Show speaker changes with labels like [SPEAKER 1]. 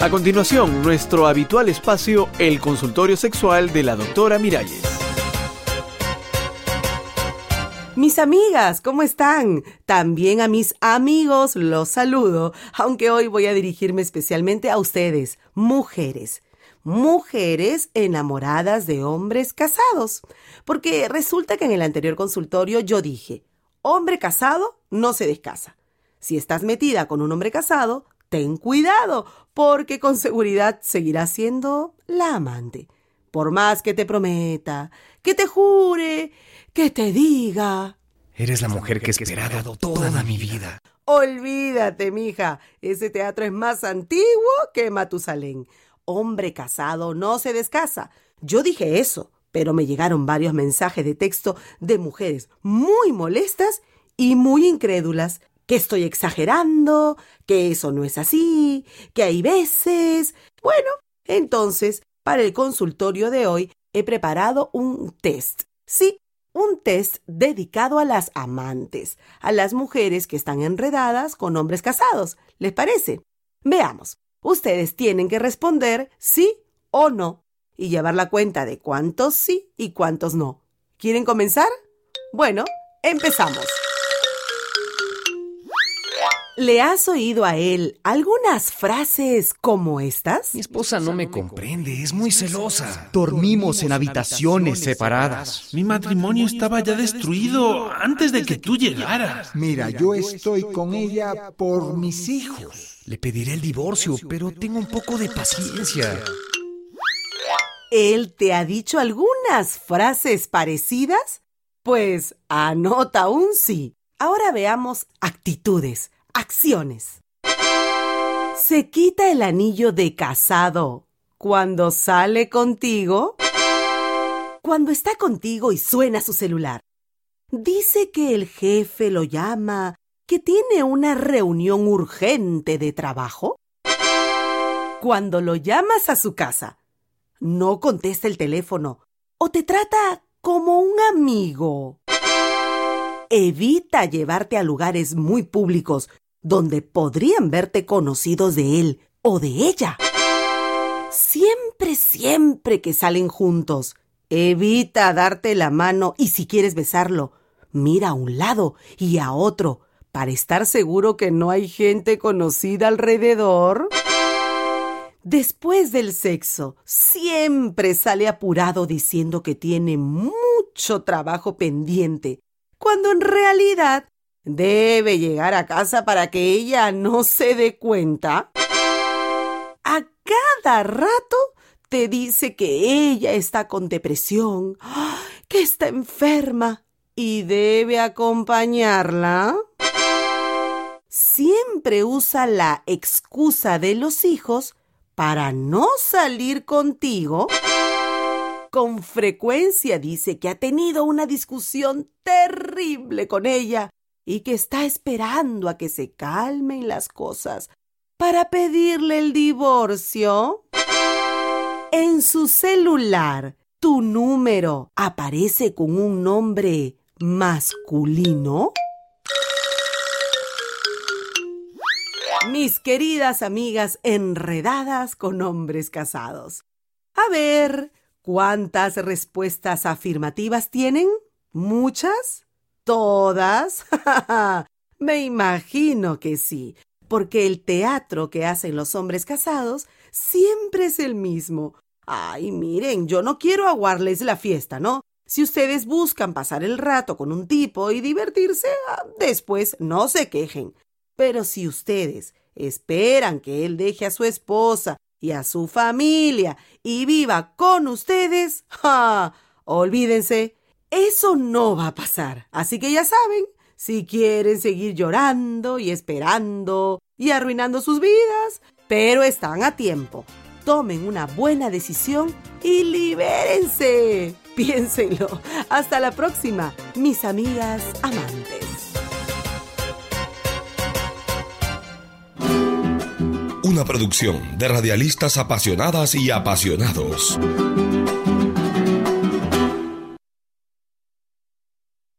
[SPEAKER 1] A continuación, nuestro habitual espacio, el consultorio sexual de la doctora Miralles.
[SPEAKER 2] Mis amigas, ¿cómo están? También a mis amigos los saludo, aunque hoy voy a dirigirme especialmente a ustedes, mujeres. Mujeres enamoradas de hombres casados. Porque resulta que en el anterior consultorio yo dije, hombre casado no se descasa. Si estás metida con un hombre casado, ten cuidado, porque con seguridad seguirá siendo la amante. Por más que te prometa, que te jure, que te diga.
[SPEAKER 3] Eres la mujer que he esperado toda mi vida.
[SPEAKER 2] Olvídate, mija. Ese teatro es más antiguo que Matusalén. Hombre casado no se descasa. Yo dije eso, pero me llegaron varios mensajes de texto de mujeres muy molestas y muy incrédulas que estoy exagerando, que eso no es así, que hay veces. Bueno, entonces, para el consultorio de hoy he preparado un test. Sí, un test dedicado a las amantes, a las mujeres que están enredadas con hombres casados. ¿Les parece? Veamos. Ustedes tienen que responder sí o no y llevar la cuenta de cuántos sí y cuántos no. ¿Quieren comenzar? Bueno, empezamos. ¿Le has oído a él algunas frases como estas?
[SPEAKER 3] Mi esposa no me comprende, es muy celosa.
[SPEAKER 4] Dormimos en habitaciones separadas.
[SPEAKER 5] Mi matrimonio estaba ya destruido antes de que tú llegaras.
[SPEAKER 4] Mira, yo estoy con ella por mis hijos.
[SPEAKER 3] Le pediré el divorcio, pero tengo un poco de paciencia.
[SPEAKER 2] ¿Él te ha dicho algunas frases parecidas? Pues anota un sí. Ahora veamos actitudes acciones. Se quita el anillo de casado cuando sale contigo. Cuando está contigo y suena su celular. Dice que el jefe lo llama, que tiene una reunión urgente de trabajo. Cuando lo llamas a su casa, no contesta el teléfono o te trata como un amigo. Evita llevarte a lugares muy públicos donde podrían verte conocidos de él o de ella. Siempre, siempre que salen juntos, evita darte la mano y si quieres besarlo, mira a un lado y a otro para estar seguro que no hay gente conocida alrededor. Después del sexo, siempre sale apurado diciendo que tiene mucho trabajo pendiente cuando en realidad debe llegar a casa para que ella no se dé cuenta. A cada rato te dice que ella está con depresión, que está enferma y debe acompañarla. Siempre usa la excusa de los hijos para no salir contigo con frecuencia dice que ha tenido una discusión terrible con ella y que está esperando a que se calmen las cosas para pedirle el divorcio. En su celular, tu número aparece con un nombre masculino. Mis queridas amigas enredadas con hombres casados. A ver, ¿Cuántas respuestas afirmativas tienen? ¿Muchas? ¿Todas? Me imagino que sí, porque el teatro que hacen los hombres casados siempre es el mismo. Ay, miren, yo no quiero aguarles la fiesta, ¿no? Si ustedes buscan pasar el rato con un tipo y divertirse, ah, después no se quejen. Pero si ustedes esperan que él deje a su esposa y a su familia y viva con ustedes, ¡ja! Olvídense, eso no va a pasar. Así que ya saben, si quieren seguir llorando y esperando y arruinando sus vidas, pero están a tiempo. Tomen una buena decisión y libérense. Piénsenlo. Hasta la próxima, mis amigas amantes.
[SPEAKER 6] Una producción de radialistas apasionadas y apasionados.